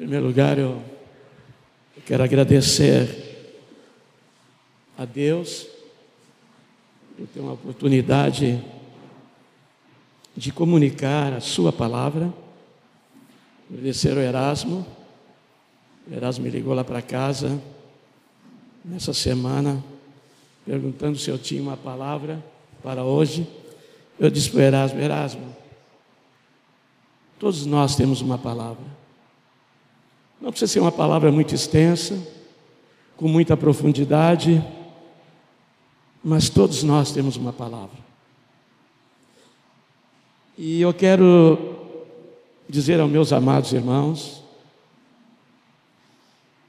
Em primeiro lugar, eu quero agradecer a Deus por ter uma oportunidade de comunicar a Sua palavra. Agradecer ao Erasmo. O Erasmo me ligou lá para casa nessa semana, perguntando se eu tinha uma palavra para hoje. Eu disse para o Erasmo: Erasmo, todos nós temos uma palavra. Não precisa ser uma palavra muito extensa, com muita profundidade, mas todos nós temos uma palavra. E eu quero dizer aos meus amados irmãos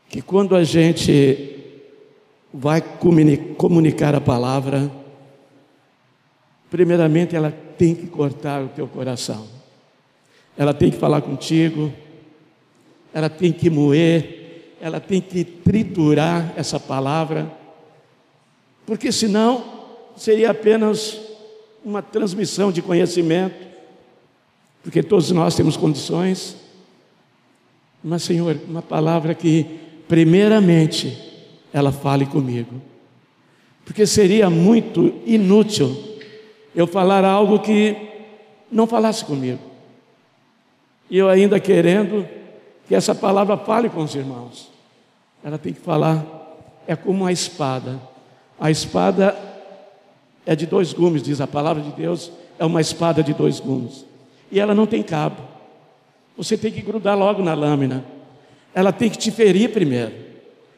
que quando a gente vai comunicar a palavra, primeiramente ela tem que cortar o teu coração, ela tem que falar contigo ela tem que moer, ela tem que triturar essa palavra, porque senão seria apenas uma transmissão de conhecimento, porque todos nós temos condições, mas Senhor, uma palavra que, primeiramente, ela fale comigo, porque seria muito inútil eu falar algo que não falasse comigo, e eu ainda querendo que essa palavra fale com os irmãos. Ela tem que falar, é como uma espada. A espada é de dois gumes, diz a palavra de Deus, é uma espada de dois gumes. E ela não tem cabo. Você tem que grudar logo na lâmina. Ela tem que te ferir primeiro.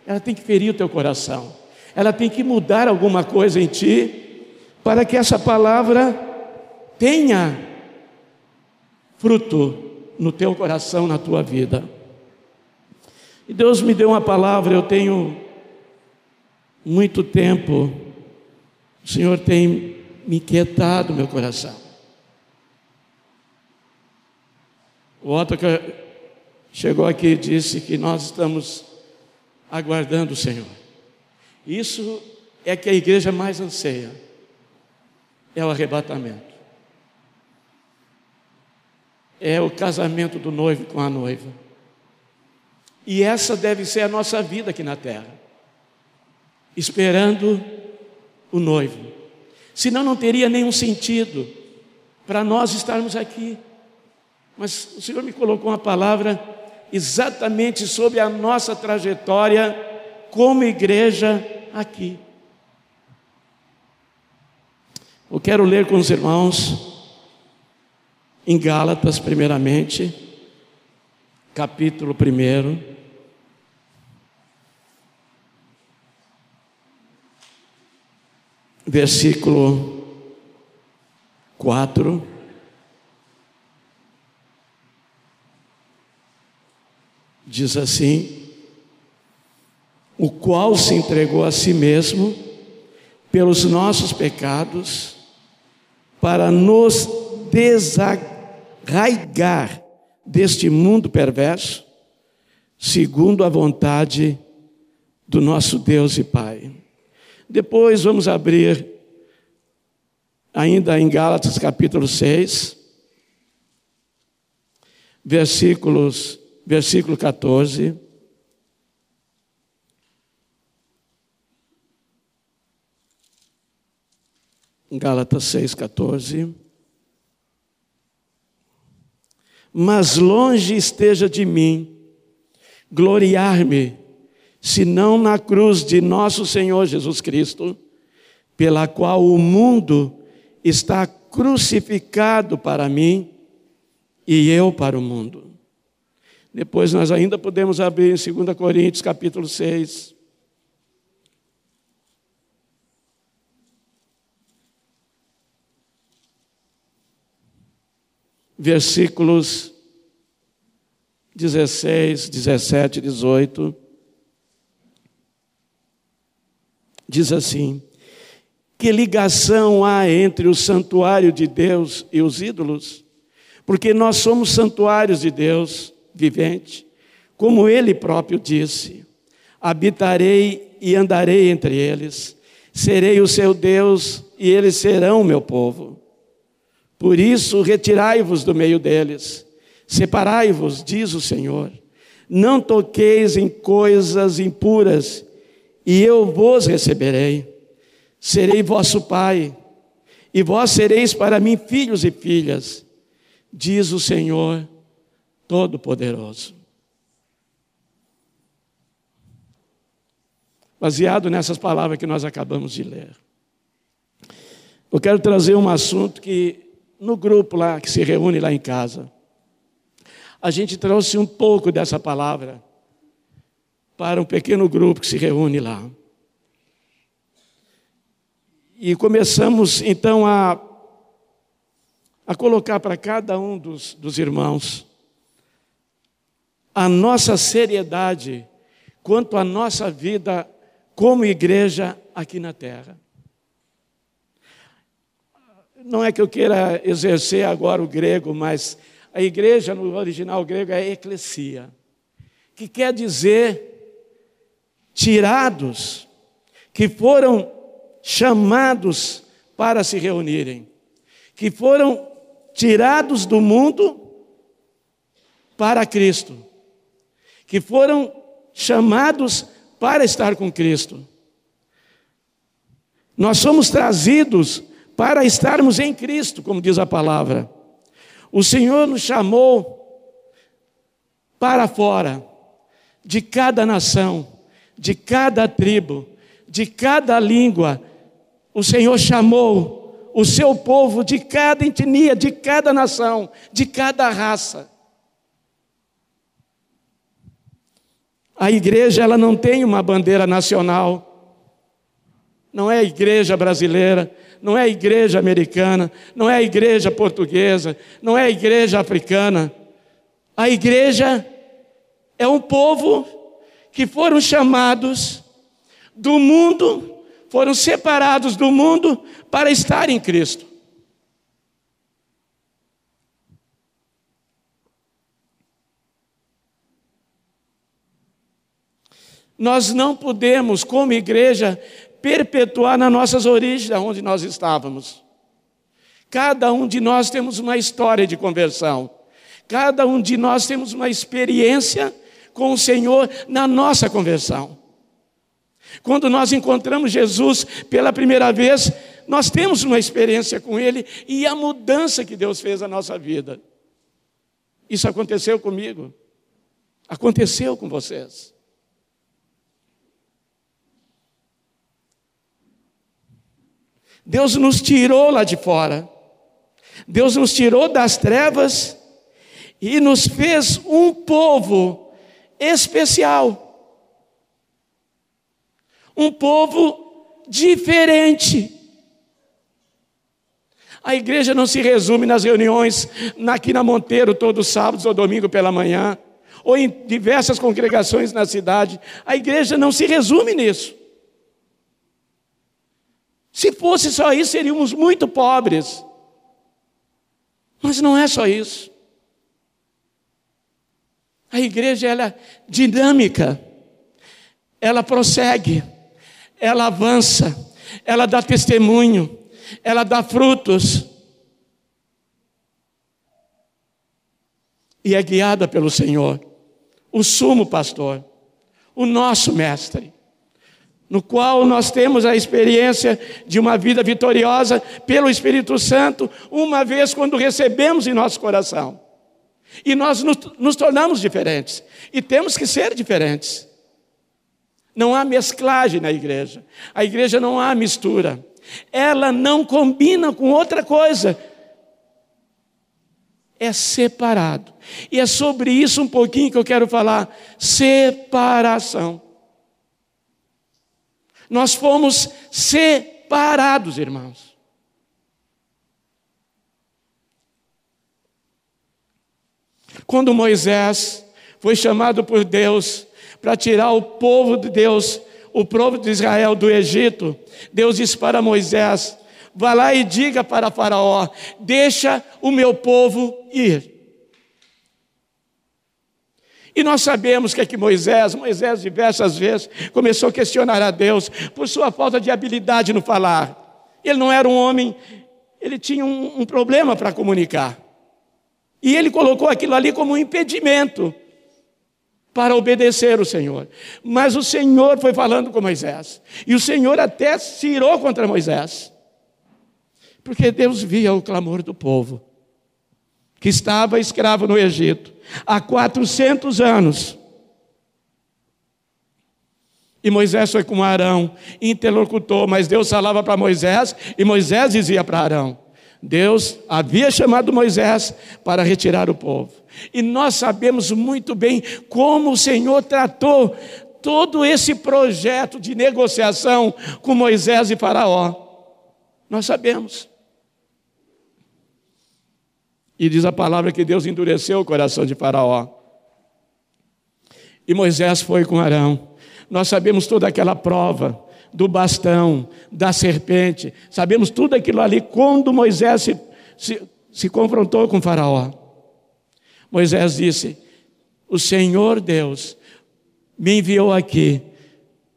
Ela tem que ferir o teu coração. Ela tem que mudar alguma coisa em ti para que essa palavra tenha fruto no teu coração, na tua vida. E Deus me deu uma palavra, eu tenho muito tempo, o Senhor tem me inquietado meu coração. O que chegou aqui e disse que nós estamos aguardando o Senhor. Isso é que a igreja mais anseia, é o arrebatamento. É o casamento do noivo com a noiva. E essa deve ser a nossa vida aqui na terra, esperando o noivo. Senão não teria nenhum sentido para nós estarmos aqui. Mas o Senhor me colocou uma palavra exatamente sobre a nossa trajetória como igreja aqui. Eu quero ler com os irmãos em Gálatas, primeiramente, capítulo 1. Versículo 4. Diz assim: O qual se entregou a si mesmo pelos nossos pecados, para nos desarraigar deste mundo perverso, segundo a vontade do nosso Deus e Pai. Depois vamos abrir, ainda em Gálatas capítulo 6, versículos, versículo 14. Gálatas 6, 14. Mas longe esteja de mim gloriar-me senão na cruz de nosso Senhor Jesus Cristo, pela qual o mundo está crucificado para mim e eu para o mundo. Depois nós ainda podemos abrir em 2 Coríntios capítulo 6. Versículos 16, 17 e 18. Diz assim: Que ligação há entre o santuário de Deus e os ídolos? Porque nós somos santuários de Deus vivente, como ele próprio disse: Habitarei e andarei entre eles, serei o seu Deus e eles serão meu povo. Por isso, retirai-vos do meio deles, separai-vos, diz o Senhor. Não toqueis em coisas impuras, e eu vos receberei. Serei vosso pai, e vós sereis para mim filhos e filhas, diz o Senhor Todo-Poderoso. Baseado nessas palavras que nós acabamos de ler, eu quero trazer um assunto que no grupo lá que se reúne lá em casa, a gente trouxe um pouco dessa palavra para um pequeno grupo que se reúne lá. E começamos então a, a colocar para cada um dos, dos irmãos a nossa seriedade quanto à nossa vida como igreja aqui na terra. Não é que eu queira exercer agora o grego, mas a igreja no original grego é eclesia, que quer dizer tirados, que foram chamados para se reunirem, que foram tirados do mundo para Cristo, que foram chamados para estar com Cristo. Nós somos trazidos para estarmos em Cristo, como diz a palavra. O Senhor nos chamou para fora de cada nação, de cada tribo, de cada língua. O Senhor chamou o seu povo de cada etnia, de cada nação, de cada raça. A igreja ela não tem uma bandeira nacional. Não é a igreja brasileira, não é a igreja americana, não é a igreja portuguesa, não é a igreja africana. A igreja é um povo que foram chamados do mundo, foram separados do mundo para estar em Cristo. Nós não podemos, como igreja, perpetuar nas nossas origens, onde nós estávamos. Cada um de nós temos uma história de conversão. Cada um de nós temos uma experiência com o Senhor na nossa conversão. Quando nós encontramos Jesus pela primeira vez, nós temos uma experiência com Ele e a mudança que Deus fez na nossa vida. Isso aconteceu comigo, aconteceu com vocês. Deus nos tirou lá de fora. Deus nos tirou das trevas e nos fez um povo especial. Um povo diferente. A igreja não se resume nas reuniões aqui na Monteiro todos os sábados ou domingo pela manhã, ou em diversas congregações na cidade. A igreja não se resume nisso. Se fosse só isso, seríamos muito pobres. Mas não é só isso. A igreja ela é dinâmica, ela prossegue, ela avança, ela dá testemunho, ela dá frutos. E é guiada pelo Senhor, o sumo pastor, o nosso mestre. No qual nós temos a experiência de uma vida vitoriosa pelo Espírito Santo, uma vez quando recebemos em nosso coração. E nós nos, nos tornamos diferentes. E temos que ser diferentes. Não há mesclagem na igreja. A igreja não há mistura. Ela não combina com outra coisa. É separado. E é sobre isso um pouquinho que eu quero falar: separação. Nós fomos separados, irmãos. Quando Moisés foi chamado por Deus para tirar o povo de Deus, o povo de Israel do Egito, Deus disse para Moisés: Vá lá e diga para Faraó: Deixa o meu povo ir. E nós sabemos que aqui Moisés, Moisés diversas vezes começou a questionar a Deus por sua falta de habilidade no falar. Ele não era um homem, ele tinha um, um problema para comunicar. E ele colocou aquilo ali como um impedimento para obedecer o Senhor. Mas o Senhor foi falando com Moisés. E o Senhor até se irou contra Moisés. Porque Deus via o clamor do povo, que estava escravo no Egito há 400 anos. E Moisés foi com Arão, interlocutor, mas Deus falava para Moisés e Moisés dizia para Arão: Deus havia chamado Moisés para retirar o povo. E nós sabemos muito bem como o Senhor tratou todo esse projeto de negociação com Moisés e Faraó. Nós sabemos. E diz a palavra que Deus endureceu o coração de Faraó. E Moisés foi com Arão. Nós sabemos toda aquela prova do bastão, da serpente. Sabemos tudo aquilo ali quando Moisés se, se, se confrontou com Faraó. Moisés disse: O Senhor Deus me enviou aqui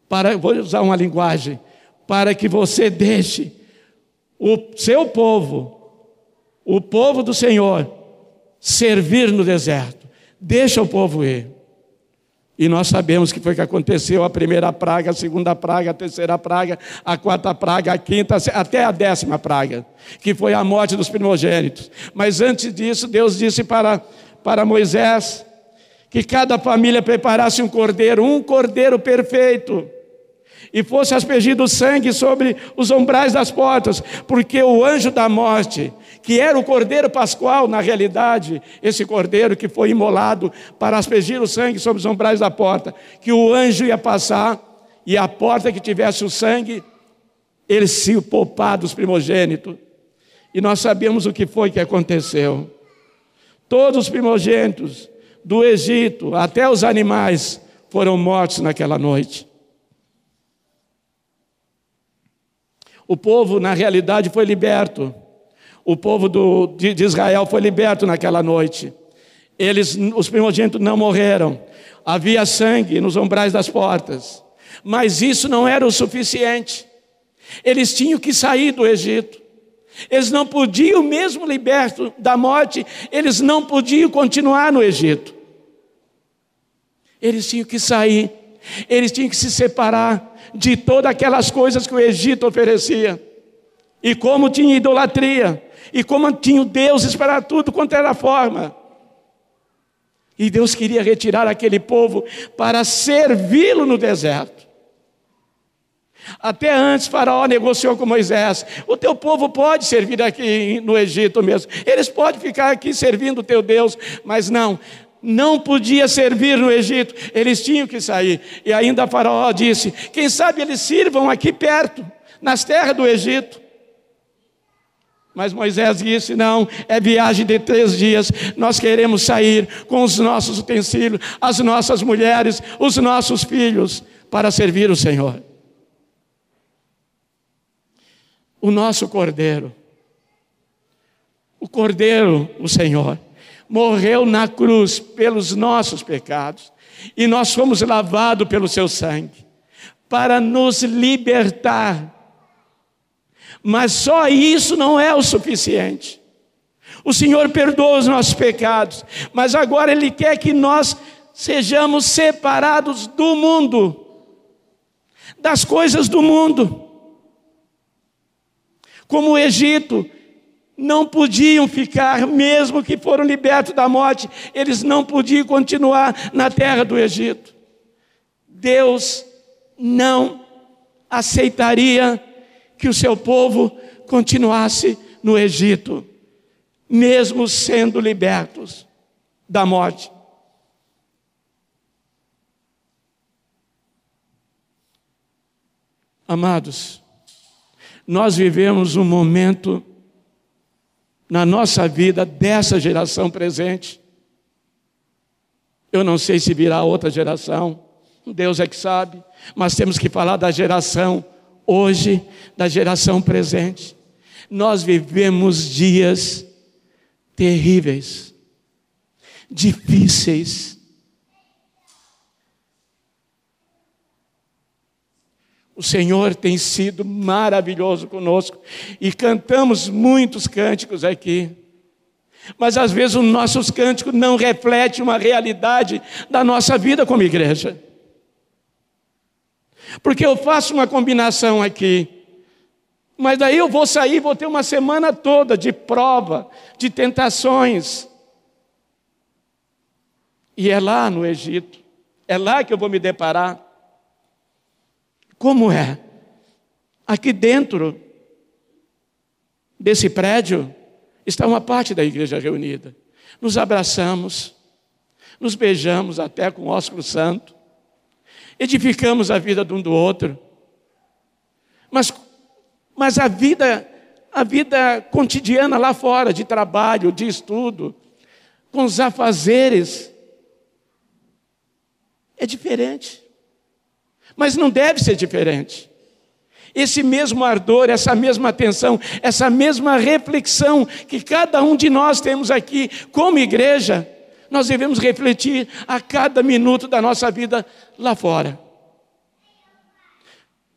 para, vou usar uma linguagem, para que você deixe o seu povo, o povo do Senhor, servir no deserto. Deixa o povo ir. E nós sabemos que foi que aconteceu a primeira praga, a segunda praga, a terceira praga, a quarta praga, a quinta, até a décima praga, que foi a morte dos primogênitos. Mas antes disso, Deus disse para, para Moisés que cada família preparasse um cordeiro, um cordeiro perfeito, e fosse aspergido sangue sobre os umbrais das portas, porque o anjo da morte que era o cordeiro pascual, na realidade, esse cordeiro que foi imolado para aspergir o sangue sobre os umbrais da porta, que o anjo ia passar e a porta que tivesse o sangue, ele se poupar dos primogênitos. E nós sabemos o que foi que aconteceu. Todos os primogênitos do Egito, até os animais, foram mortos naquela noite. O povo, na realidade, foi liberto o povo do, de, de Israel foi liberto naquela noite. Eles, os primogênitos não morreram. Havia sangue nos umbrais das portas. Mas isso não era o suficiente. Eles tinham que sair do Egito. Eles não podiam, mesmo libertos da morte, eles não podiam continuar no Egito. Eles tinham que sair, eles tinham que se separar de todas aquelas coisas que o Egito oferecia. E como tinha idolatria, e como tinham deuses para tudo quanto era forma. E Deus queria retirar aquele povo para servi-lo no deserto. Até antes, Faraó negociou com Moisés: o teu povo pode servir aqui no Egito mesmo, eles podem ficar aqui servindo o teu Deus, mas não, não podia servir no Egito, eles tinham que sair. E ainda Faraó disse: quem sabe eles sirvam aqui perto, nas terras do Egito. Mas Moisés disse: não, é viagem de três dias. Nós queremos sair com os nossos utensílios, as nossas mulheres, os nossos filhos, para servir o Senhor. O nosso cordeiro, o cordeiro, o Senhor, morreu na cruz pelos nossos pecados, e nós fomos lavados pelo seu sangue, para nos libertar mas só isso não é o suficiente. O Senhor perdoa os nossos pecados, mas agora Ele quer que nós sejamos separados do mundo, das coisas do mundo. Como o Egito, não podiam ficar, mesmo que foram libertos da morte, eles não podiam continuar na terra do Egito. Deus não aceitaria que o seu povo continuasse no Egito, mesmo sendo libertos da morte. Amados, nós vivemos um momento na nossa vida dessa geração presente. Eu não sei se virá outra geração, Deus é que sabe, mas temos que falar da geração hoje, da geração presente. Nós vivemos dias terríveis, difíceis. O Senhor tem sido maravilhoso conosco e cantamos muitos cânticos aqui. Mas às vezes os nossos cânticos não refletem uma realidade da nossa vida como igreja. Porque eu faço uma combinação aqui. Mas daí eu vou sair, vou ter uma semana toda de prova, de tentações. E é lá no Egito, é lá que eu vou me deparar. Como é? Aqui dentro desse prédio está uma parte da igreja reunida. Nos abraçamos, nos beijamos até com ósculo santo, edificamos a vida de um do outro. Mas, mas a vida, a vida cotidiana lá fora, de trabalho, de estudo, com os afazeres, é diferente. Mas não deve ser diferente. Esse mesmo ardor, essa mesma atenção, essa mesma reflexão que cada um de nós temos aqui como igreja, nós devemos refletir a cada minuto da nossa vida lá fora.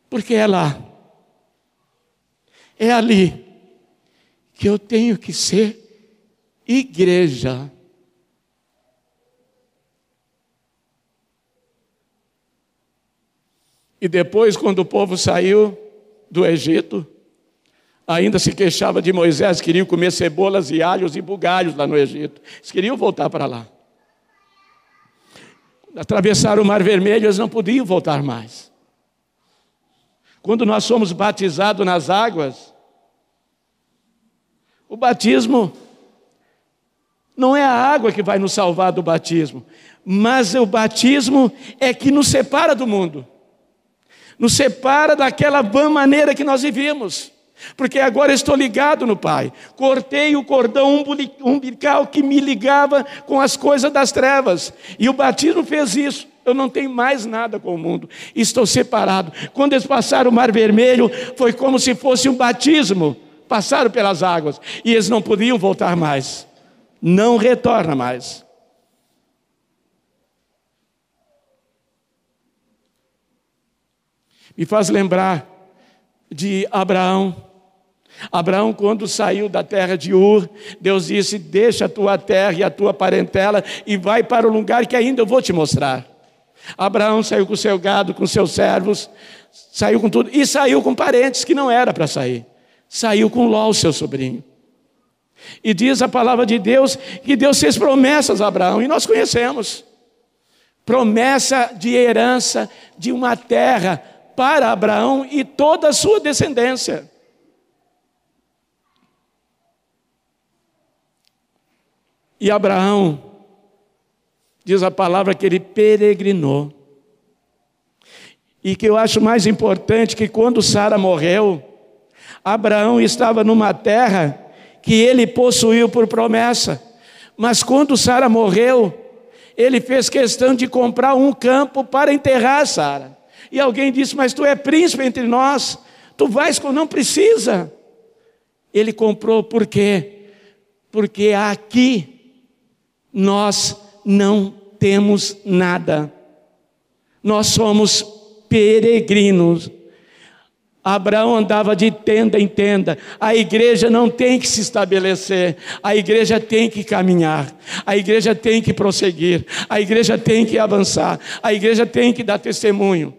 Porque é lá, é ali, que eu tenho que ser igreja. E depois, quando o povo saiu do Egito, ainda se queixava de Moisés, queriam comer cebolas e alhos e bugalhos lá no Egito. Eles queriam voltar para lá. Atravessaram o Mar Vermelho, eles não podiam voltar mais. Quando nós somos batizados nas águas, o batismo não é a água que vai nos salvar do batismo, mas o batismo é que nos separa do mundo nos separa daquela vã maneira que nós vivíamos. Porque agora estou ligado no Pai. Cortei o cordão umbilical que me ligava com as coisas das trevas. E o batismo fez isso. Eu não tenho mais nada com o mundo. Estou separado. Quando eles passaram o Mar Vermelho, foi como se fosse um batismo. Passaram pelas águas. E eles não podiam voltar mais. Não retorna mais. Me faz lembrar de Abraão. Abraão, quando saiu da terra de Ur, Deus disse: Deixa a tua terra e a tua parentela e vai para o lugar que ainda eu vou te mostrar. Abraão saiu com seu gado, com seus servos, saiu com tudo, e saiu com parentes que não era para sair. Saiu com Ló, seu sobrinho. E diz a palavra de Deus que Deus fez promessas a Abraão, e nós conhecemos. Promessa de herança de uma terra para Abraão e toda a sua descendência. E Abraão, diz a palavra que ele peregrinou. E que eu acho mais importante que quando Sara morreu, Abraão estava numa terra que ele possuiu por promessa. Mas quando Sara morreu, ele fez questão de comprar um campo para enterrar Sara. E alguém disse: Mas tu é príncipe entre nós, tu vais com não precisa. Ele comprou por quê? Porque aqui nós não temos nada, nós somos peregrinos. Abraão andava de tenda em tenda. A igreja não tem que se estabelecer, a igreja tem que caminhar, a igreja tem que prosseguir, a igreja tem que avançar, a igreja tem que dar testemunho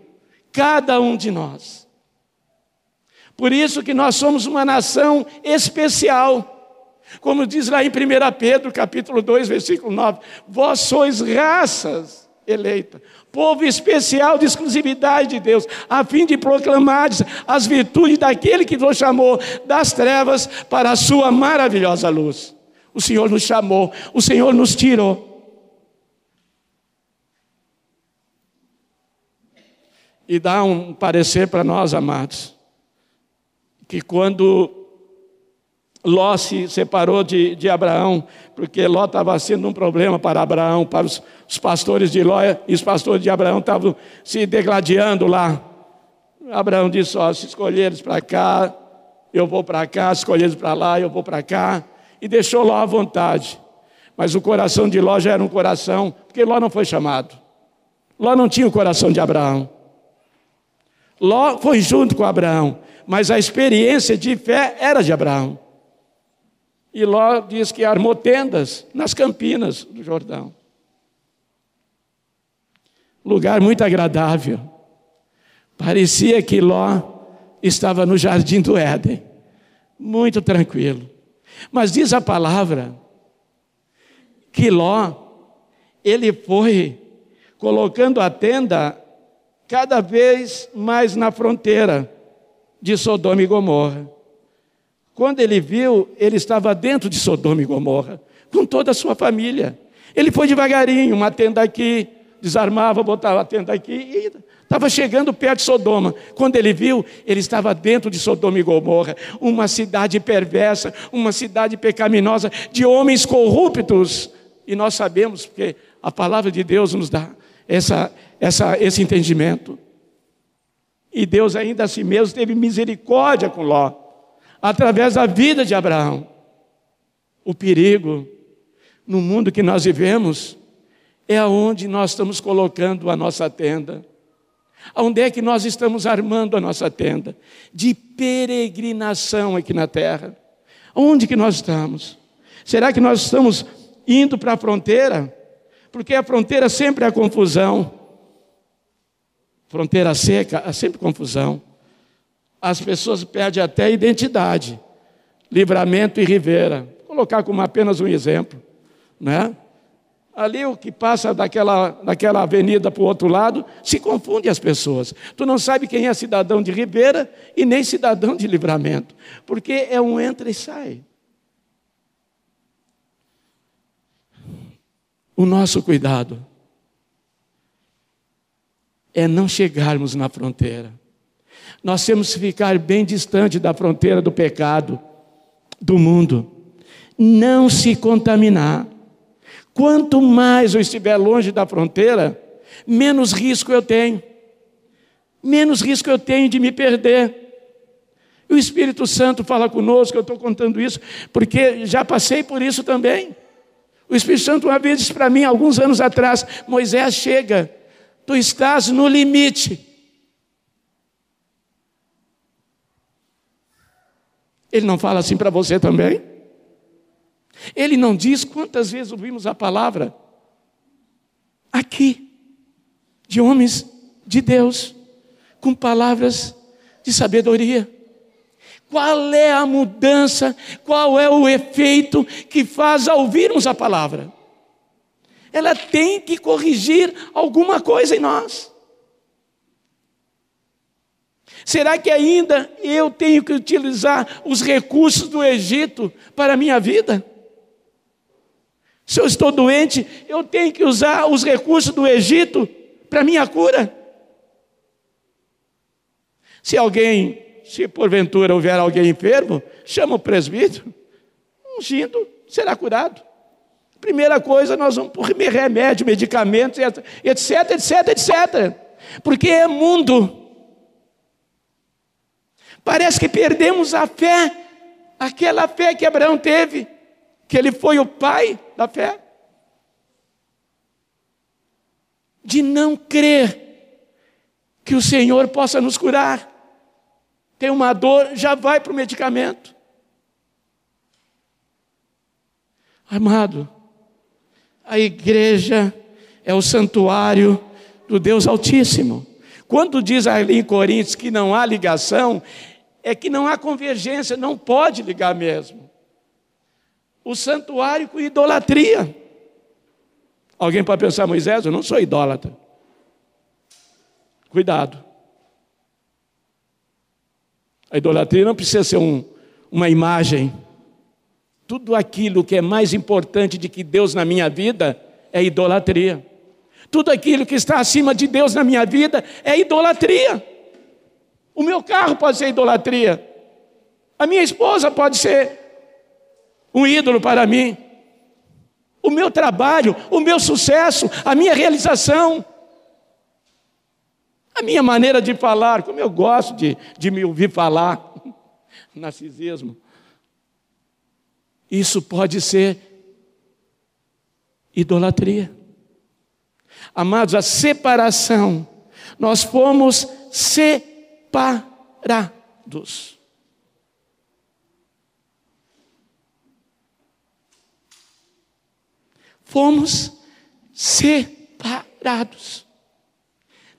cada um de nós. Por isso que nós somos uma nação especial. Como diz lá em 1 Pedro, capítulo 2, versículo 9: Vós sois raças eleita, povo especial de exclusividade de Deus, a fim de proclamar as virtudes daquele que vos chamou das trevas para a sua maravilhosa luz. O Senhor nos chamou, o Senhor nos tirou. e dá um parecer para nós, amados, que quando Ló se separou de, de Abraão, porque Ló estava sendo um problema para Abraão, para os, os pastores de Ló, e os pastores de Abraão estavam se degladiando lá. Abraão disse: Ó, se escolheres para cá, eu vou para cá, se escolheres para lá, eu vou para cá, e deixou Ló à vontade. Mas o coração de Ló já era um coração, porque Ló não foi chamado. Ló não tinha o coração de Abraão. Ló foi junto com Abraão, mas a experiência de fé era de Abraão. E Ló diz que armou tendas nas campinas do Jordão. Lugar muito agradável. Parecia que Ló estava no jardim do Éden, muito tranquilo. Mas diz a palavra que Ló, ele foi colocando a tenda cada vez mais na fronteira de Sodoma e Gomorra. Quando ele viu, ele estava dentro de Sodoma e Gomorra, com toda a sua família. Ele foi devagarinho, uma tenda aqui, desarmava, botava a tenda aqui e estava chegando perto de Sodoma. Quando ele viu, ele estava dentro de Sodoma e Gomorra, uma cidade perversa, uma cidade pecaminosa, de homens corruptos. E nós sabemos, porque a palavra de Deus nos dá essa, essa, esse entendimento. E Deus ainda assim mesmo teve misericórdia com Ló através da vida de Abraão. O perigo no mundo que nós vivemos é aonde nós estamos colocando a nossa tenda. Onde é que nós estamos armando a nossa tenda? De peregrinação aqui na terra. Onde que nós estamos? Será que nós estamos indo para a fronteira? Porque a fronteira sempre é confusão. Fronteira seca, há sempre confusão as pessoas perdem até a identidade. Livramento e Rivera. Vou colocar como apenas um exemplo. Né? Ali o que passa daquela, daquela avenida para o outro lado, se confunde as pessoas. Tu não sabe quem é cidadão de Ribeira e nem cidadão de livramento. Porque é um entra e sai. O nosso cuidado é não chegarmos na fronteira. Nós temos que ficar bem distante da fronteira do pecado, do mundo. Não se contaminar. Quanto mais eu estiver longe da fronteira, menos risco eu tenho. Menos risco eu tenho de me perder. E o Espírito Santo fala conosco, eu estou contando isso, porque já passei por isso também. O Espírito Santo uma vez disse para mim, alguns anos atrás, Moisés chega, tu estás no limite. Ele não fala assim para você também? Ele não diz quantas vezes ouvimos a palavra aqui, de homens de Deus, com palavras de sabedoria. Qual é a mudança, qual é o efeito que faz ao ouvirmos a palavra? Ela tem que corrigir alguma coisa em nós. Será que ainda eu tenho que utilizar os recursos do Egito para a minha vida? Se eu estou doente, eu tenho que usar os recursos do Egito para a minha cura? Se alguém, se porventura houver alguém enfermo, chama o presbítero, ungindo, será curado. Primeira coisa, nós vamos por remédio, medicamentos, etc, etc, etc. Porque é mundo. Parece que perdemos a fé, aquela fé que Abraão teve, que ele foi o pai da fé. De não crer que o Senhor possa nos curar. Tem uma dor, já vai para o medicamento. Amado, a igreja é o santuário do Deus Altíssimo. Quando diz ali em Coríntios que não há ligação, é que não há convergência, não pode ligar mesmo. O santuário com idolatria. Alguém pode pensar, Moisés, eu não sou idólatra. Cuidado. A idolatria não precisa ser um, uma imagem. Tudo aquilo que é mais importante de que Deus na minha vida é idolatria. Tudo aquilo que está acima de Deus na minha vida é idolatria. O meu carro pode ser idolatria. A minha esposa pode ser um ídolo para mim. O meu trabalho, o meu sucesso, a minha realização, a minha maneira de falar, como eu gosto de, de me ouvir falar, narcisismo. Isso pode ser idolatria. Amados, a separação, nós fomos separados separados. fomos separados.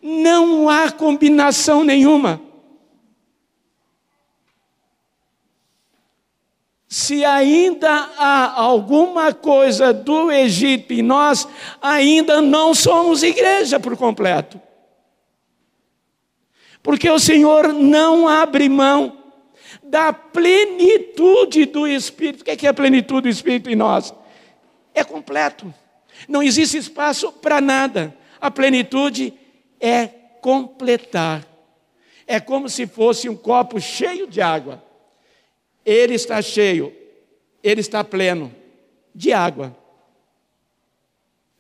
Não há combinação nenhuma. Se ainda há alguma coisa do Egito e nós ainda não somos igreja por completo. Porque o Senhor não abre mão da plenitude do Espírito. O que é, a plenitude do Espírito em nós? É completo. Não existe espaço para nada. A plenitude é completar. É como se fosse um copo cheio de água. Ele está cheio, ele está pleno de água.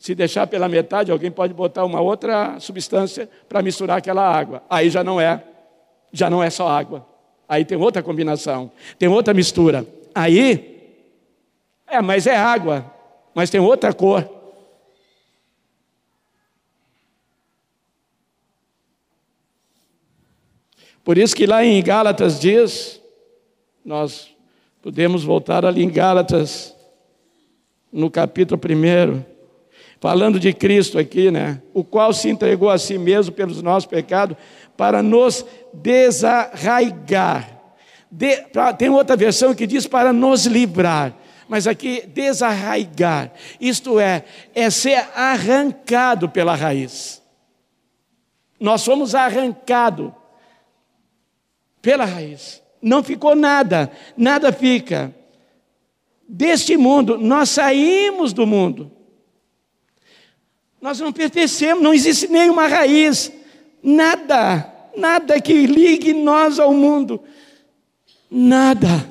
Se deixar pela metade, alguém pode botar uma outra substância para misturar aquela água. Aí já não é, já não é só água. Aí tem outra combinação, tem outra mistura. Aí, é, mas é água, mas tem outra cor. Por isso que lá em Gálatas diz, nós podemos voltar ali em Gálatas, no capítulo 1, falando de Cristo aqui, né? O qual se entregou a si mesmo pelos nossos pecados para nos desarraigar. De, pra, tem outra versão que diz para nos livrar. Mas aqui, desarraigar. Isto é, é ser arrancado pela raiz. Nós somos arrancados pela raiz. Não ficou nada, nada fica. Deste mundo, nós saímos do mundo. Nós não pertencemos, não existe nenhuma raiz, nada, nada que ligue nós ao mundo. Nada.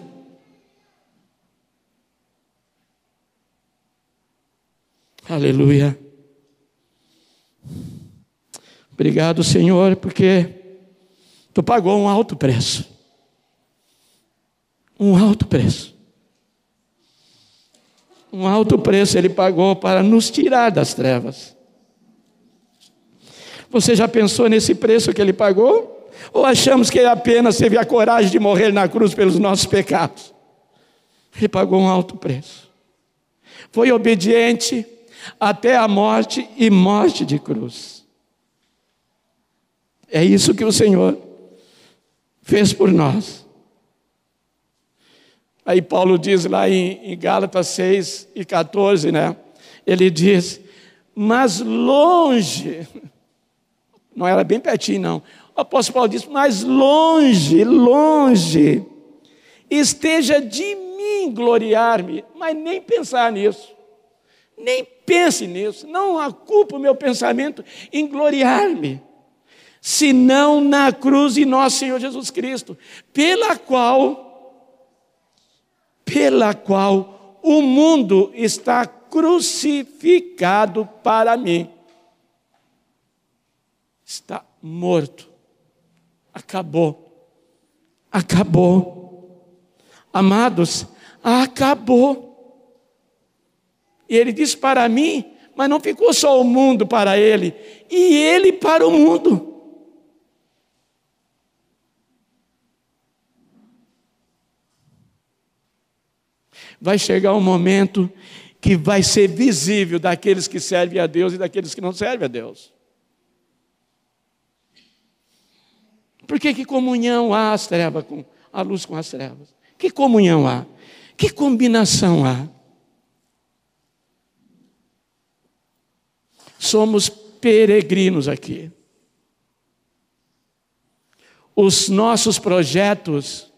Aleluia. Obrigado, Senhor, porque Tu pagou um alto preço. Um alto preço. Um alto preço ele pagou para nos tirar das trevas. Você já pensou nesse preço que ele pagou? Ou achamos que ele apenas teve a coragem de morrer na cruz pelos nossos pecados? Ele pagou um alto preço. Foi obediente até a morte e morte de cruz. É isso que o Senhor fez por nós. Aí Paulo diz lá em, em Gálatas 6 e 14, né? Ele diz: Mas longe, não era bem pertinho, não. O apóstolo Paulo diz: Mas longe, longe, esteja de mim gloriar-me, mas nem pensar nisso. Nem pense nisso, não ocupa o meu pensamento em gloriar-me senão na cruz de nosso Senhor Jesus Cristo, pela qual, pela qual o mundo está crucificado para mim. Está morto. Acabou. Acabou. Amados, acabou. E ele diz para mim, mas não ficou só o mundo para ele, e ele para o mundo. vai chegar um momento que vai ser visível daqueles que servem a Deus e daqueles que não servem a Deus. Porque que comunhão há as trevas com a luz com as trevas? Que comunhão há? Que combinação há? Somos peregrinos aqui. Os nossos projetos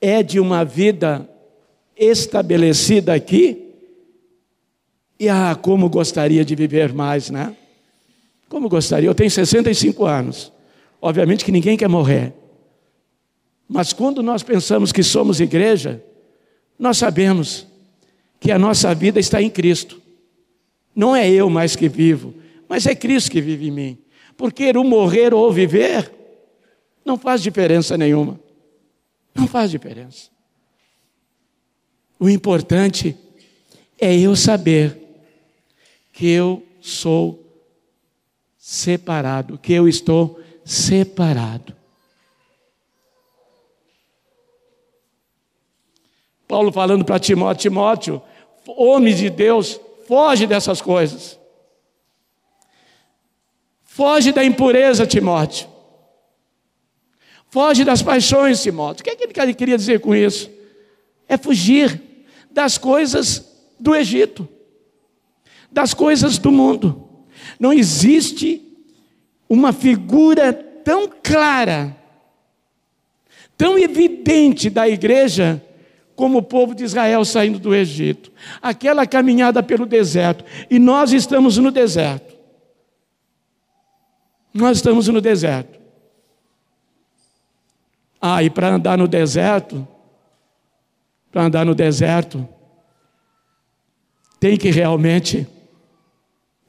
é de uma vida estabelecida aqui. E ah, como gostaria de viver mais, né? Como gostaria. Eu tenho 65 anos. Obviamente que ninguém quer morrer. Mas quando nós pensamos que somos igreja, nós sabemos que a nossa vida está em Cristo. Não é eu mais que vivo, mas é Cristo que vive em mim. Porque o morrer ou viver não faz diferença nenhuma. Não faz diferença. O importante é eu saber que eu sou separado, que eu estou separado. Paulo falando para Timóteo: Timóteo, homem de Deus, foge dessas coisas. Foge da impureza, Timóteo. Foge das paixões, Timóteo. O que, é que ele queria dizer com isso? É fugir das coisas do Egito, das coisas do mundo. Não existe uma figura tão clara, tão evidente da igreja como o povo de Israel saindo do Egito. Aquela caminhada pelo deserto. E nós estamos no deserto. Nós estamos no deserto. Ah, e para andar no deserto, para andar no deserto, tem que realmente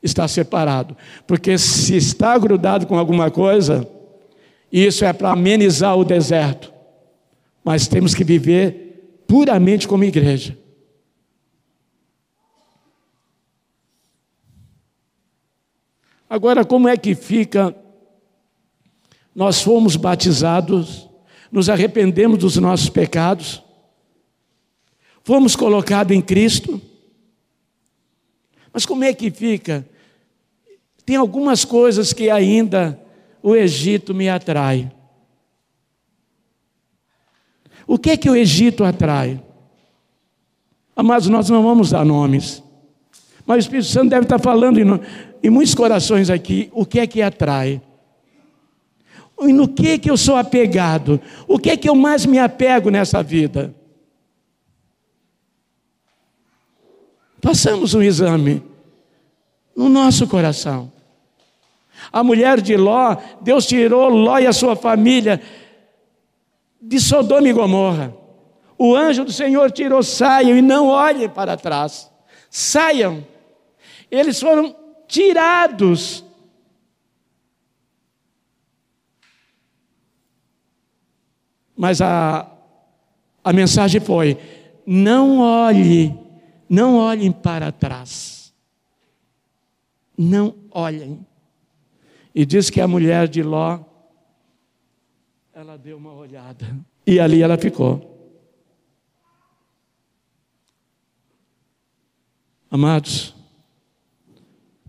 estar separado. Porque se está grudado com alguma coisa, isso é para amenizar o deserto. Mas temos que viver puramente como igreja. Agora, como é que fica? Nós fomos batizados, nos arrependemos dos nossos pecados, fomos colocados em Cristo, mas como é que fica? Tem algumas coisas que ainda o Egito me atrai. O que é que o Egito atrai? Mas nós não vamos dar nomes. Mas o Espírito Santo deve estar falando em, em muitos corações aqui o que é que atrai. E no que é que eu sou apegado? O que é que eu mais me apego nessa vida? Passamos um exame no nosso coração. A mulher de Ló, Deus tirou Ló e a sua família de Sodoma e Gomorra. O anjo do Senhor tirou, saiam e não olhem para trás. Saiam. Eles foram tirados. Mas a, a mensagem foi: não olhe, não olhem para trás. Não olhem. E diz que a mulher de Ló, ela deu uma olhada. E ali ela ficou. Amados,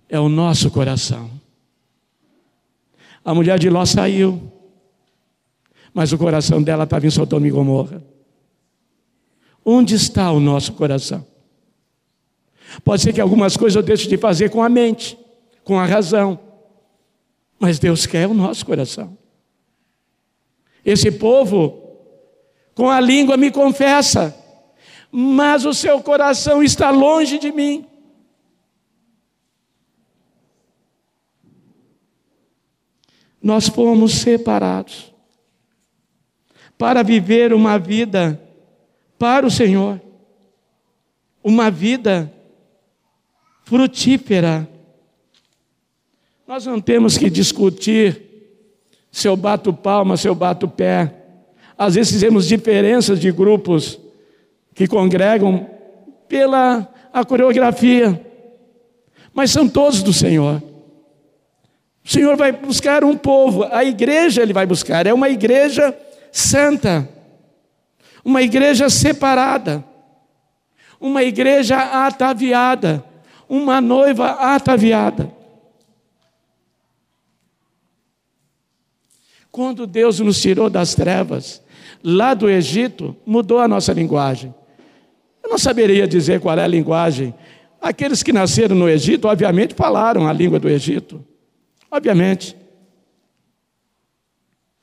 é o nosso coração. A mulher de Ló saiu, mas o coração dela estava em Sodoma e Gomorra. Onde está o nosso coração? Pode ser que algumas coisas eu deixe de fazer com a mente, com a razão, mas Deus quer o nosso coração. Esse povo, com a língua me confessa, mas o seu coração está longe de mim. Nós fomos separados para viver uma vida para o Senhor, uma vida frutífera. Nós não temos que discutir se eu bato palma, se eu bato pé. Às vezes temos diferenças de grupos que congregam pela a coreografia, mas são todos do Senhor. O Senhor vai buscar um povo, a igreja ele vai buscar, é uma igreja santa, uma igreja separada, uma igreja ataviada, uma noiva ataviada. Quando Deus nos tirou das trevas, lá do Egito, mudou a nossa linguagem. Eu não saberia dizer qual é a linguagem. Aqueles que nasceram no Egito, obviamente, falaram a língua do Egito. Obviamente.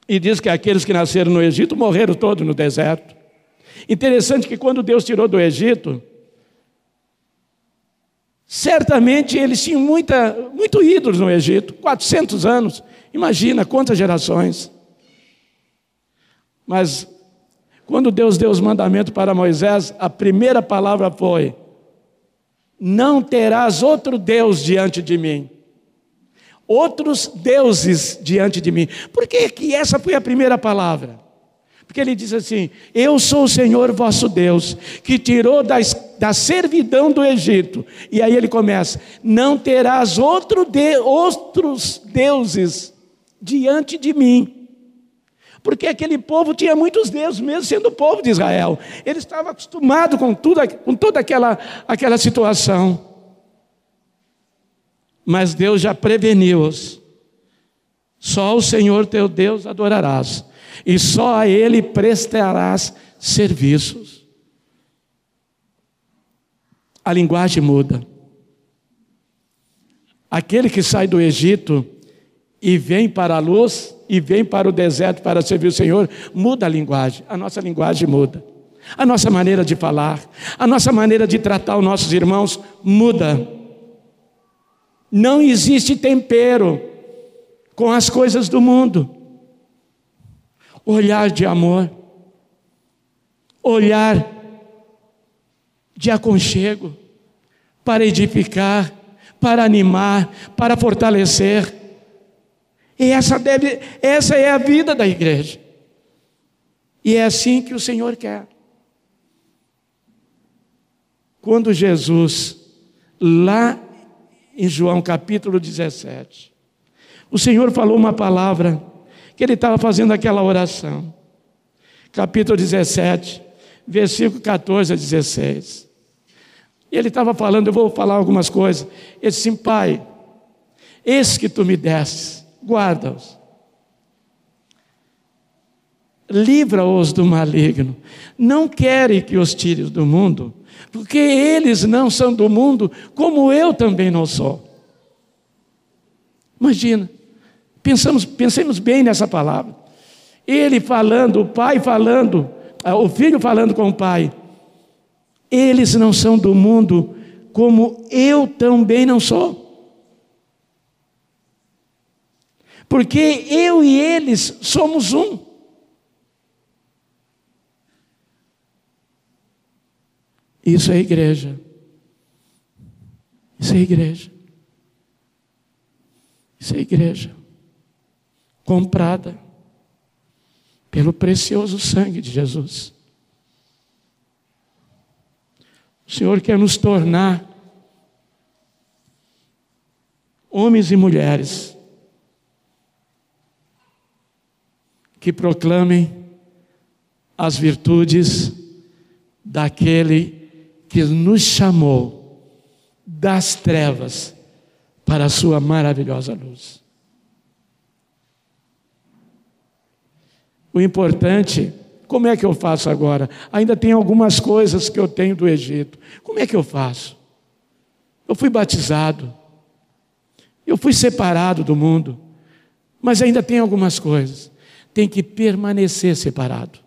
E diz que aqueles que nasceram no Egito morreram todos no deserto. Interessante que quando Deus tirou do Egito, certamente eles tinham muita, muito ídolos no Egito, 400 anos. Imagina quantas gerações. Mas quando Deus deu os mandamentos para Moisés, a primeira palavra foi: Não terás outro Deus diante de mim outros deuses diante de mim. Por que, que essa foi a primeira palavra? Porque ele diz assim: Eu sou o Senhor vosso Deus, que tirou das, da servidão do Egito. E aí ele começa: Não terás outro de, outros deuses diante de mim. porque aquele povo tinha muitos deuses, mesmo sendo o povo de Israel. Ele estava acostumado com, tudo, com toda aquela, aquela situação. Mas Deus já preveniu-os. Só o Senhor teu Deus adorarás, e só a Ele prestarás serviços. A linguagem muda. Aquele que sai do Egito e vem para a luz e vem para o deserto para servir o Senhor, muda a linguagem, a nossa linguagem muda. A nossa maneira de falar, a nossa maneira de tratar os nossos irmãos muda. Não existe tempero com as coisas do mundo. Olhar de amor, olhar de aconchego, para edificar, para animar, para fortalecer. E essa, deve, essa é a vida da igreja. E é assim que o Senhor quer. Quando Jesus, lá em João capítulo 17, o Senhor falou uma palavra, que ele estava fazendo aquela oração. Capítulo 17, versículo 14 a 16. E ele estava falando, eu vou falar algumas coisas. Ele disse assim, Pai, esse que tu me deste, guarda-os. Livra-os do maligno. Não querem que os tires do mundo, porque eles não são do mundo, como eu também não sou. Imagina, pensamos, pensemos bem nessa palavra. Ele falando, o pai falando, ah, o filho falando com o pai. Eles não são do mundo, como eu também não sou. Porque eu e eles somos um. Isso é igreja. Isso é igreja. Isso é igreja. Comprada pelo precioso sangue de Jesus. O Senhor quer nos tornar homens e mulheres que proclamem as virtudes daquele que nos chamou das trevas para a sua maravilhosa luz. O importante, como é que eu faço agora? Ainda tem algumas coisas que eu tenho do Egito. Como é que eu faço? Eu fui batizado, eu fui separado do mundo, mas ainda tem algumas coisas tem que permanecer separado.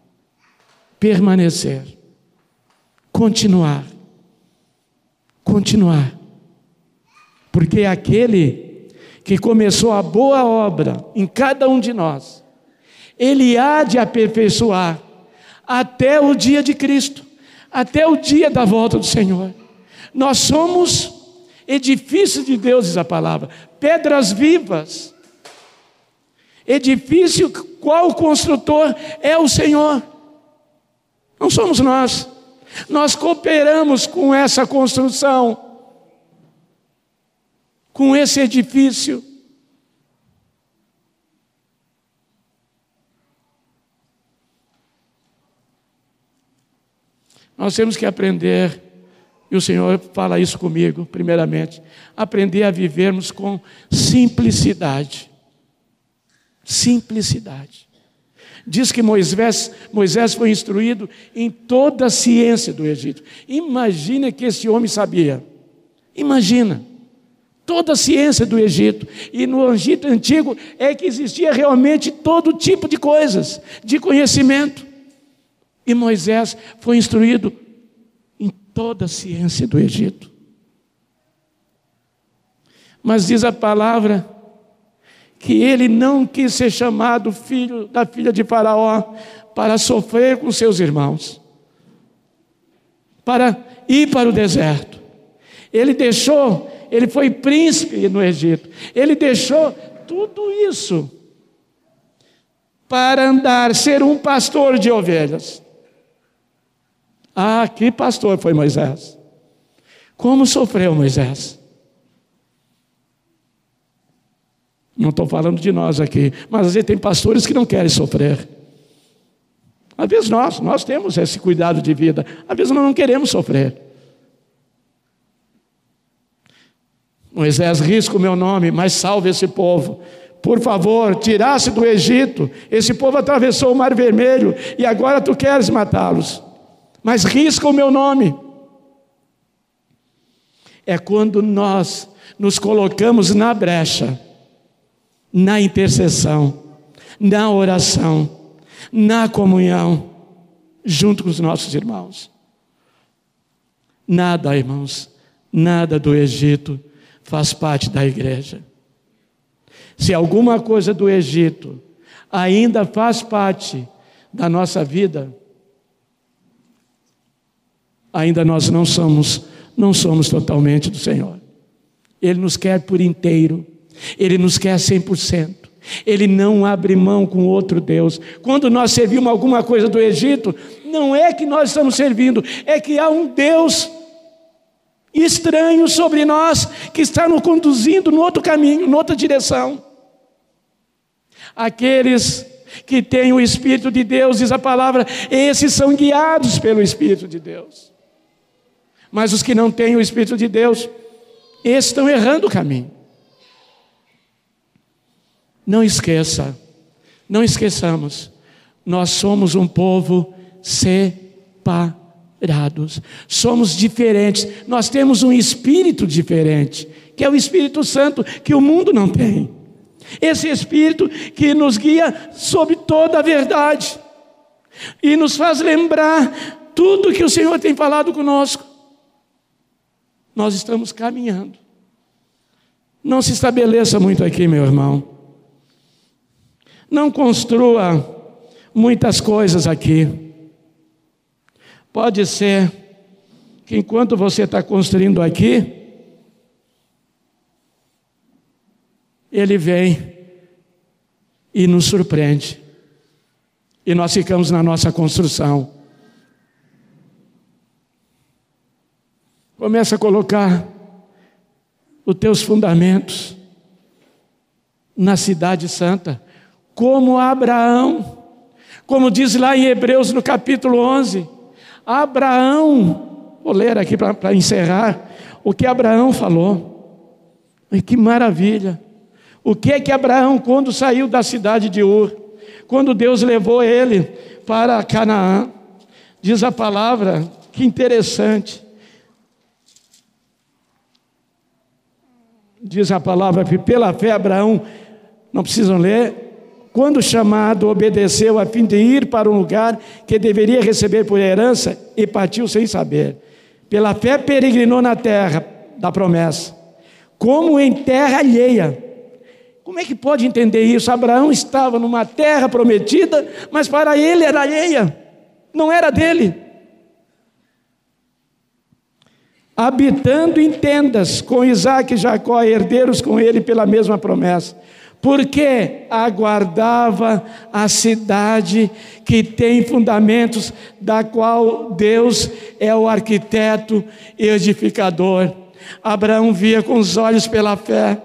Permanecer. Continuar. Continuar. Porque aquele que começou a boa obra em cada um de nós, ele há de aperfeiçoar até o dia de Cristo, até o dia da volta do Senhor. Nós somos edifícios de Deus, diz a palavra, pedras vivas Edifício, qual construtor é o Senhor? Não somos nós. Nós cooperamos com essa construção, com esse edifício. Nós temos que aprender, e o Senhor fala isso comigo, primeiramente, aprender a vivermos com simplicidade simplicidade. Diz que Moisés, Moisés foi instruído em toda a ciência do Egito. Imagina que esse homem sabia. Imagina. Toda a ciência do Egito. E no Egito antigo é que existia realmente todo tipo de coisas, de conhecimento. E Moisés foi instruído em toda a ciência do Egito. Mas diz a palavra que ele não quis ser chamado filho da filha de Faraó para sofrer com seus irmãos, para ir para o deserto. Ele deixou, ele foi príncipe no Egito, ele deixou tudo isso para andar, ser um pastor de ovelhas. Ah, que pastor foi Moisés? Como sofreu Moisés? Não estou falando de nós aqui, mas às vezes tem pastores que não querem sofrer. Às vezes nós, nós temos esse cuidado de vida, às vezes nós não queremos sofrer. Moisés, risca o meu nome, mas salve esse povo. Por favor, tirasse do Egito. Esse povo atravessou o Mar Vermelho e agora tu queres matá-los. Mas risca o meu nome. É quando nós nos colocamos na brecha, na intercessão, na oração, na comunhão, junto com os nossos irmãos. Nada, irmãos, nada do Egito faz parte da igreja. Se alguma coisa do Egito ainda faz parte da nossa vida, ainda nós não somos, não somos totalmente do Senhor. Ele nos quer por inteiro, ele nos quer 100%. Ele não abre mão com outro Deus. Quando nós servimos alguma coisa do Egito, não é que nós estamos servindo, é que há um Deus estranho sobre nós que está nos conduzindo no outro caminho, em outra direção. Aqueles que têm o Espírito de Deus, diz a palavra, esses são guiados pelo Espírito de Deus. Mas os que não têm o Espírito de Deus, esses estão errando o caminho. Não esqueça, não esqueçamos, nós somos um povo separados, somos diferentes, nós temos um espírito diferente, que é o Espírito Santo, que o mundo não tem. Esse Espírito que nos guia sobre toda a verdade e nos faz lembrar tudo que o Senhor tem falado conosco. Nós estamos caminhando. Não se estabeleça muito aqui, meu irmão. Não construa muitas coisas aqui. Pode ser que enquanto você está construindo aqui, ele vem e nos surpreende. E nós ficamos na nossa construção. Começa a colocar os teus fundamentos na cidade santa, como Abraão, como diz lá em Hebreus no capítulo 11, Abraão, vou ler aqui para encerrar, o que Abraão falou, e que maravilha, o que é que Abraão, quando saiu da cidade de Ur, quando Deus levou ele para Canaã, diz a palavra, que interessante. Diz a palavra que pela fé Abraão, não precisam ler, quando chamado, obedeceu a fim de ir para um lugar que deveria receber por herança e partiu sem saber. Pela fé peregrinou na terra da promessa, como em terra alheia como é que pode entender isso? Abraão estava numa terra prometida, mas para ele era alheia, não era dele. Habitando em tendas com Isaac e Jacó, herdeiros com ele pela mesma promessa, porque aguardava a cidade que tem fundamentos, da qual Deus é o arquiteto e edificador. Abraão via com os olhos pela fé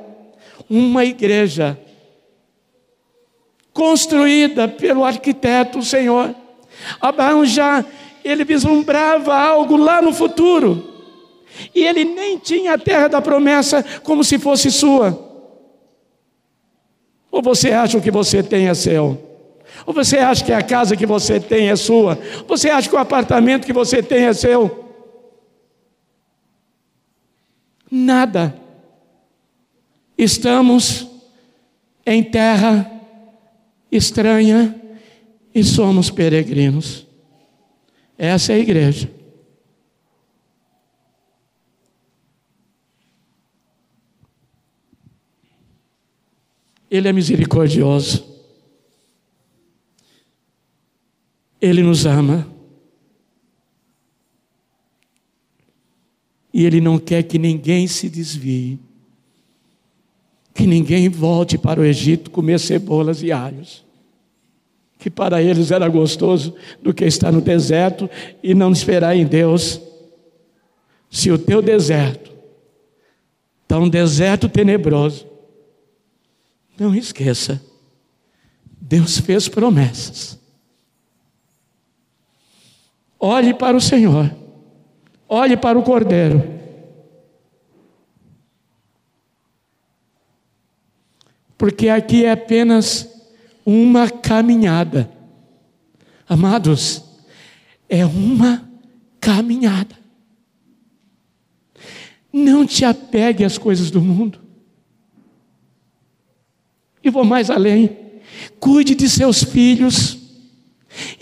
uma igreja construída pelo arquiteto, o Senhor. Abraão já ele vislumbrava algo lá no futuro. E ele nem tinha a terra da promessa como se fosse sua. Ou você acha que você tem é seu? Ou você acha que a casa que você tem é sua? Você acha que o apartamento que você tem é seu? Nada. Estamos em terra estranha e somos peregrinos. Essa é a igreja. Ele é misericordioso. Ele nos ama. E Ele não quer que ninguém se desvie que ninguém volte para o Egito comer cebolas e alhos. Que para eles era gostoso do que estar no deserto e não esperar em Deus. Se o teu deserto está um deserto tenebroso, não esqueça, Deus fez promessas. Olhe para o Senhor, olhe para o Cordeiro. Porque aqui é apenas uma caminhada. Amados, é uma caminhada. Não te apegue às coisas do mundo. E vou mais além. Cuide de seus filhos.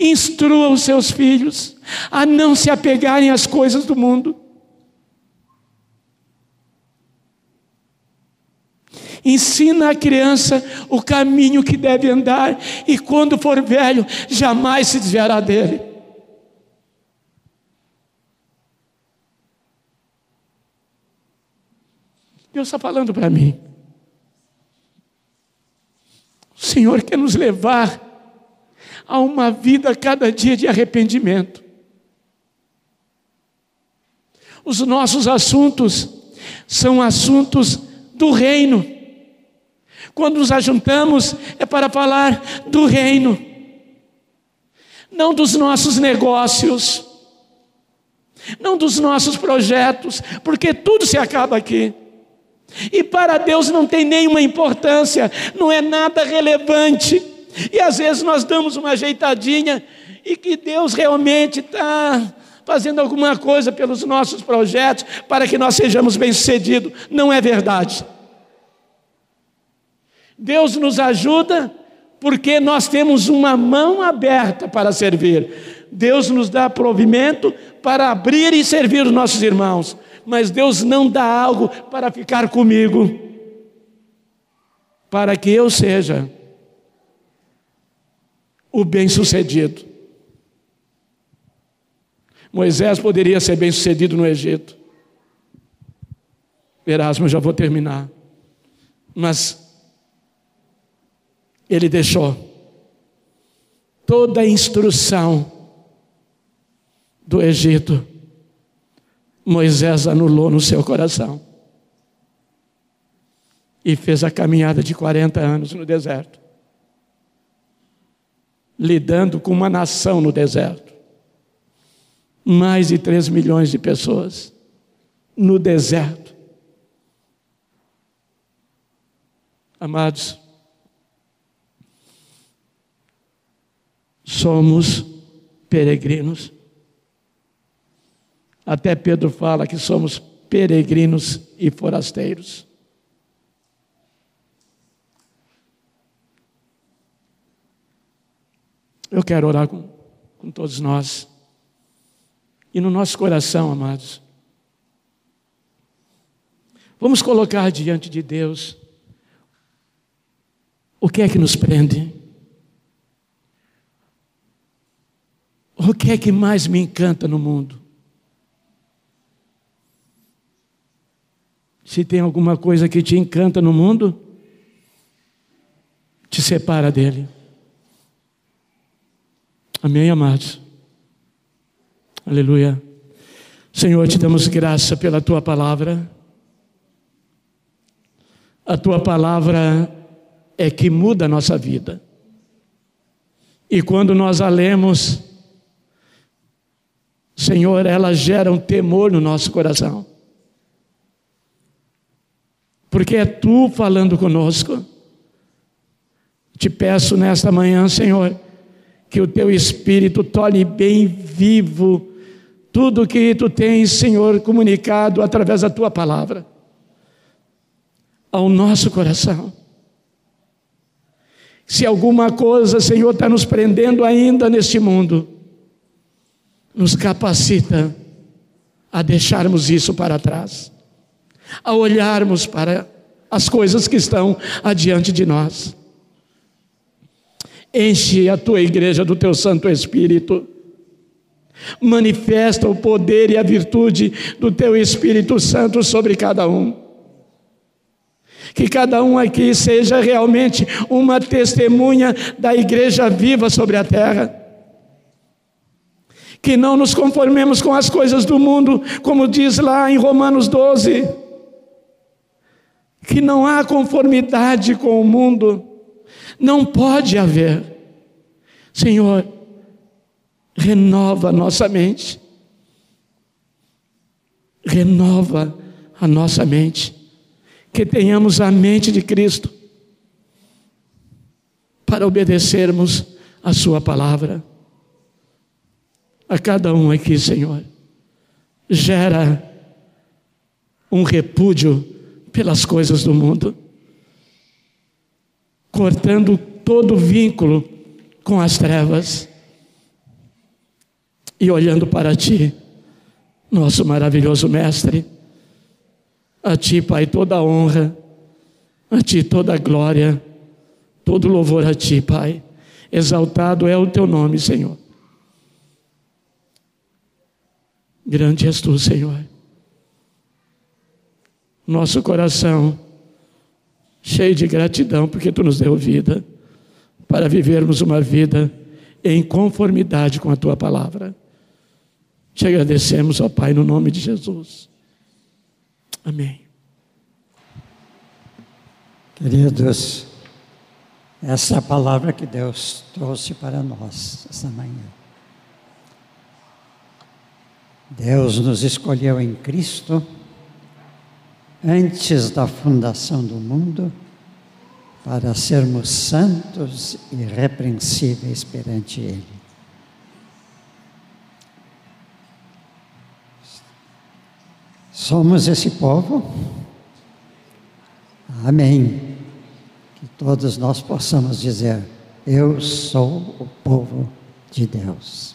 Instrua os seus filhos a não se apegarem às coisas do mundo. Ensina a criança o caminho que deve andar, e quando for velho, jamais se desviará dele. Deus está falando para mim. O Senhor quer nos levar a uma vida cada dia de arrependimento. Os nossos assuntos são assuntos do reino. Quando nos ajuntamos é para falar do reino, não dos nossos negócios, não dos nossos projetos, porque tudo se acaba aqui. E para Deus não tem nenhuma importância, não é nada relevante. E às vezes nós damos uma ajeitadinha e que Deus realmente está fazendo alguma coisa pelos nossos projetos para que nós sejamos bem-sucedidos. Não é verdade. Deus nos ajuda porque nós temos uma mão aberta para servir. Deus nos dá provimento para abrir e servir os nossos irmãos mas Deus não dá algo para ficar comigo, para que eu seja o bem-sucedido. Moisés poderia ser bem-sucedido no Egito. Erasmo, já vou terminar. Mas ele deixou toda a instrução do Egito Moisés anulou no seu coração. E fez a caminhada de 40 anos no deserto. Lidando com uma nação no deserto. Mais de 3 milhões de pessoas no deserto. Amados, somos peregrinos até Pedro fala que somos peregrinos e forasteiros. Eu quero orar com, com todos nós. E no nosso coração, amados, vamos colocar diante de Deus o que é que nos prende. O que é que mais me encanta no mundo? Se tem alguma coisa que te encanta no mundo, te separa dele. Amém, amados? Aleluia. Senhor, te damos graça pela tua palavra. A tua palavra é que muda a nossa vida. E quando nós a lemos, Senhor, ela gera um temor no nosso coração porque é tu falando conosco. Te peço nesta manhã, Senhor, que o teu espírito torne bem vivo tudo que tu tens, Senhor, comunicado através da tua palavra ao nosso coração. Se alguma coisa, Senhor, está nos prendendo ainda neste mundo, nos capacita a deixarmos isso para trás a olharmos para as coisas que estão adiante de nós. Enche a tua igreja do teu Santo Espírito. Manifesta o poder e a virtude do teu Espírito Santo sobre cada um. Que cada um aqui seja realmente uma testemunha da igreja viva sobre a terra que não nos conformemos com as coisas do mundo, como diz lá em Romanos 12 que não há conformidade com o mundo, não pode haver. Senhor, renova a nossa mente. Renova a nossa mente. Que tenhamos a mente de Cristo para obedecermos a Sua palavra. A cada um aqui, Senhor, gera um repúdio pelas coisas do mundo, cortando todo vínculo com as trevas e olhando para Ti, nosso maravilhoso Mestre. A Ti, Pai, toda a honra, a Ti toda a glória, todo louvor a Ti, Pai. Exaltado é o Teu nome, Senhor. Grande és Tu, Senhor. Nosso coração cheio de gratidão porque Tu nos deu vida para vivermos uma vida em conformidade com a Tua palavra. Te agradecemos, ó Pai, no nome de Jesus. Amém. Queridos, essa é a palavra que Deus trouxe para nós esta manhã. Deus nos escolheu em Cristo antes da fundação do mundo para sermos santos e irrepreensíveis perante Ele. Somos esse povo? Amém. Que todos nós possamos dizer: Eu sou o povo de Deus.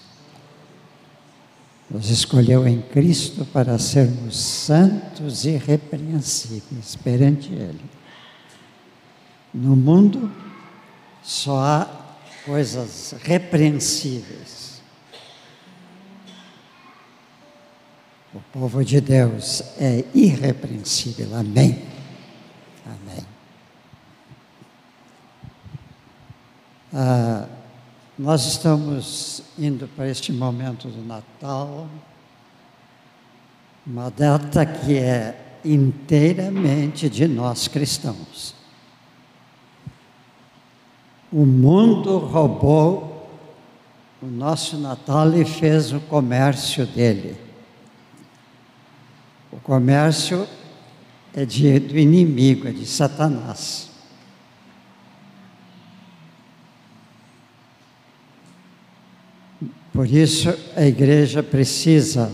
Nos escolheu em Cristo para sermos santos e irrepreensíveis perante Ele. No mundo só há coisas repreensíveis O povo de Deus é irrepreensível. Amém. Amém. Ah, nós estamos indo para este momento do Natal, uma data que é inteiramente de nós cristãos. O mundo roubou o nosso Natal e fez o comércio dele. O comércio é de, do inimigo, é de Satanás. Por isso a igreja precisa,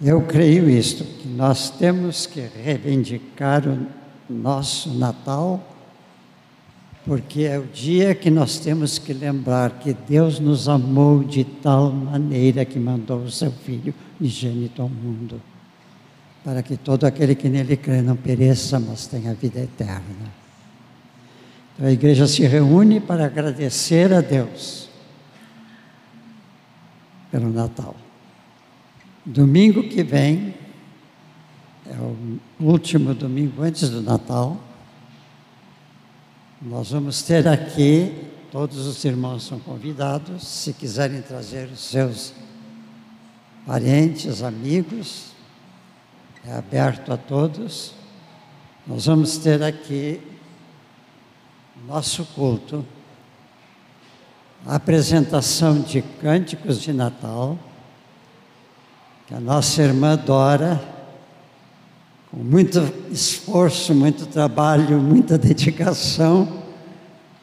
eu creio isto, que nós temos que reivindicar o nosso Natal, porque é o dia que nós temos que lembrar que Deus nos amou de tal maneira que mandou o seu Filho unigênito ao mundo, para que todo aquele que nele crê não pereça, mas tenha vida eterna. Então a igreja se reúne para agradecer a Deus pelo Natal. Domingo que vem, é o último domingo antes do Natal, nós vamos ter aqui, todos os irmãos são convidados, se quiserem trazer os seus parentes, amigos, é aberto a todos. Nós vamos ter aqui nosso culto, apresentação de cânticos de Natal, que a nossa irmã Dora, com muito esforço, muito trabalho, muita dedicação,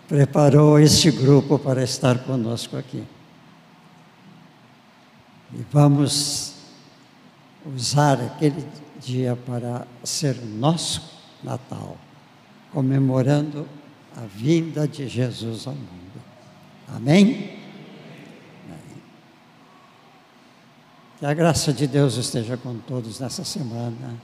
preparou este grupo para estar conosco aqui. E vamos usar aquele dia para ser nosso Natal, comemorando a vinda de Jesus ao mundo. Amém? Que a graça de Deus esteja com todos nessa semana.